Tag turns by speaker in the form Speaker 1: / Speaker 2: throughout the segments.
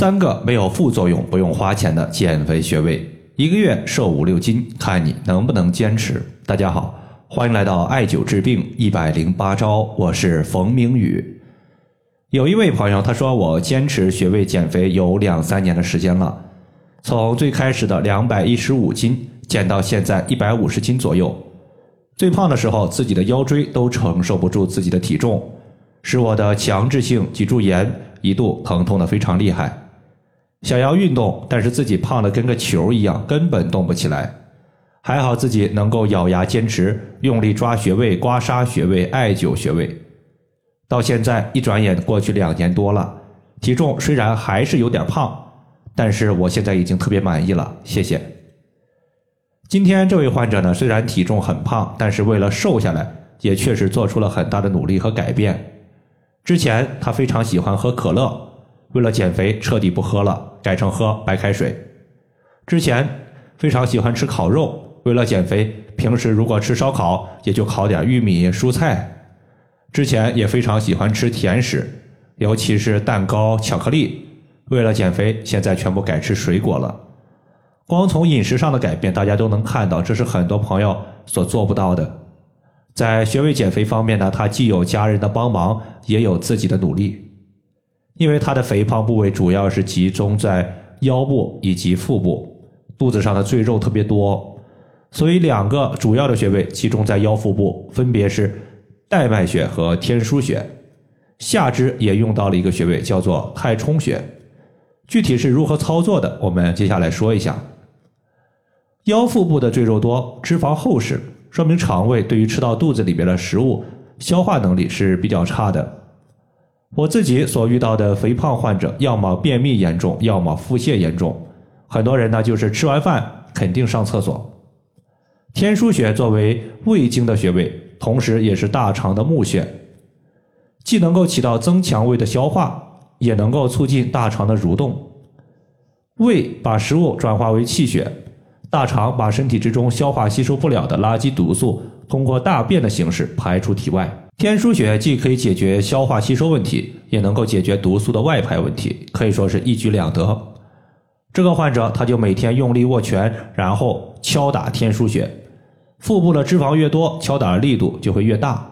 Speaker 1: 三个没有副作用、不用花钱的减肥穴位，一个月瘦五六斤，看你能不能坚持。大家好，欢迎来到艾灸治病一百零八招，我是冯明宇。有一位朋友他说，我坚持穴位减肥有两三年的时间了，从最开始的两百一十五斤减到现在一百五十斤左右。最胖的时候，自己的腰椎都承受不住自己的体重，使我的强制性脊柱炎一度疼痛的非常厉害。想要运动，但是自己胖的跟个球一样，根本动不起来。还好自己能够咬牙坚持，用力抓穴位、刮痧穴位、艾灸穴位。到现在一转眼过去两年多了，体重虽然还是有点胖，但是我现在已经特别满意了。谢谢。今天这位患者呢，虽然体重很胖，但是为了瘦下来，也确实做出了很大的努力和改变。之前他非常喜欢喝可乐。为了减肥，彻底不喝了，改成喝白开水。之前非常喜欢吃烤肉，为了减肥，平时如果吃烧烤，也就烤点玉米、蔬菜。之前也非常喜欢吃甜食，尤其是蛋糕、巧克力。为了减肥，现在全部改吃水果了。光从饮食上的改变，大家都能看到，这是很多朋友所做不到的。在穴位减肥方面呢，他既有家人的帮忙，也有自己的努力。因为他的肥胖部位主要是集中在腰部以及腹部，肚子上的赘肉特别多，所以两个主要的穴位集中在腰腹部，分别是带脉穴和天枢穴。下肢也用到了一个穴位，叫做太冲穴。具体是如何操作的，我们接下来说一下。腰腹部的赘肉多，脂肪厚实，说明肠胃对于吃到肚子里边的食物消化能力是比较差的。我自己所遇到的肥胖患者，要么便秘严重，要么腹泻严重。很多人呢，就是吃完饭肯定上厕所。天枢穴作为胃经的穴位，同时也是大肠的募穴，既能够起到增强胃的消化，也能够促进大肠的蠕动。胃把食物转化为气血，大肠把身体之中消化吸收不了的垃圾毒素，通过大便的形式排出体外。天枢穴既可以解决消化吸收问题，也能够解决毒素的外排问题，可以说是一举两得。这个患者他就每天用力握拳，然后敲打天枢穴。腹部的脂肪越多，敲打的力度就会越大。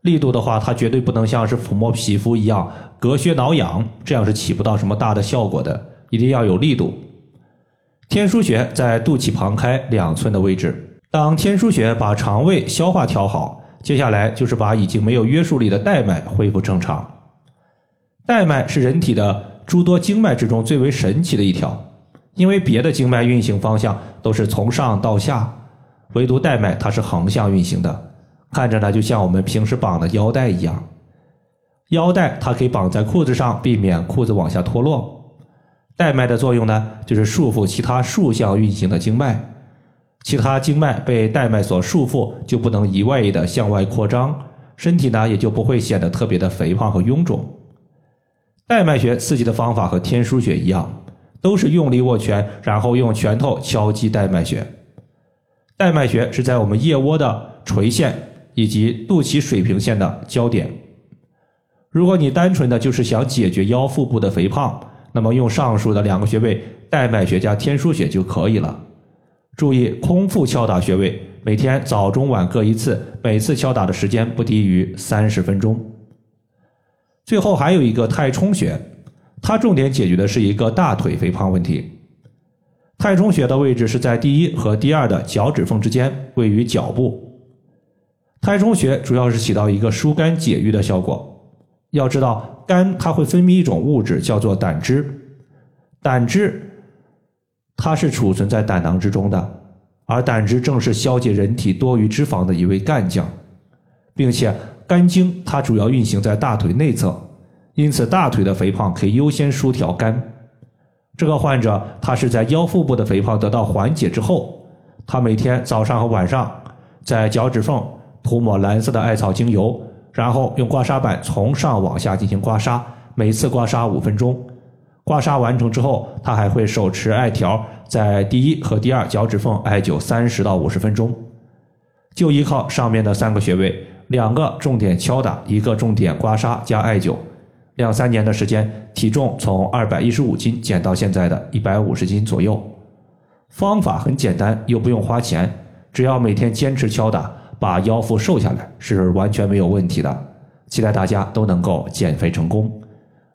Speaker 1: 力度的话，它绝对不能像是抚摸皮肤一样隔靴挠痒，这样是起不到什么大的效果的。一定要有力度。天枢穴在肚脐旁开两寸的位置。当天枢穴把肠胃消化调好。接下来就是把已经没有约束力的带脉恢复正常。带脉是人体的诸多经脉之中最为神奇的一条，因为别的经脉运行方向都是从上到下，唯独带脉它是横向运行的，看着呢就像我们平时绑的腰带一样。腰带它可以绑在裤子上，避免裤子往下脱落。带脉的作用呢，就是束缚其他竖向运行的经脉。其他经脉被带脉所束缚，就不能一味的向外扩张，身体呢也就不会显得特别的肥胖和臃肿。带脉穴刺激的方法和天枢穴一样，都是用力握拳，然后用拳头敲击带脉穴。带脉穴是在我们腋窝的垂线以及肚脐水平线的交点。如果你单纯的就是想解决腰腹部的肥胖，那么用上述的两个穴位带脉穴加天枢穴就可以了。注意空腹敲打穴位，每天早中晚各一次，每次敲打的时间不低于三十分钟。最后还有一个太冲穴，它重点解决的是一个大腿肥胖问题。太冲穴的位置是在第一和第二的脚趾缝之间，位于脚部。太冲穴主要是起到一个疏肝解郁的效果。要知道，肝它会分泌一种物质，叫做胆汁，胆汁。它是储存在胆囊之中的，而胆汁正是消解人体多余脂肪的一位干将，并且肝经它主要运行在大腿内侧，因此大腿的肥胖可以优先疏调肝。这个患者他是在腰腹部的肥胖得到缓解之后，他每天早上和晚上在脚趾缝涂抹蓝色的艾草精油，然后用刮痧板从上往下进行刮痧，每次刮痧五分钟。刮痧完成之后，他还会手持艾条在第一和第二脚趾缝艾灸三十到五十分钟。就依靠上面的三个穴位，两个重点敲打，一个重点刮痧加艾灸，两三年的时间，体重从二百一十五斤减到现在的一百五十斤左右。方法很简单，又不用花钱，只要每天坚持敲打，把腰腹瘦下来是完全没有问题的。期待大家都能够减肥成功。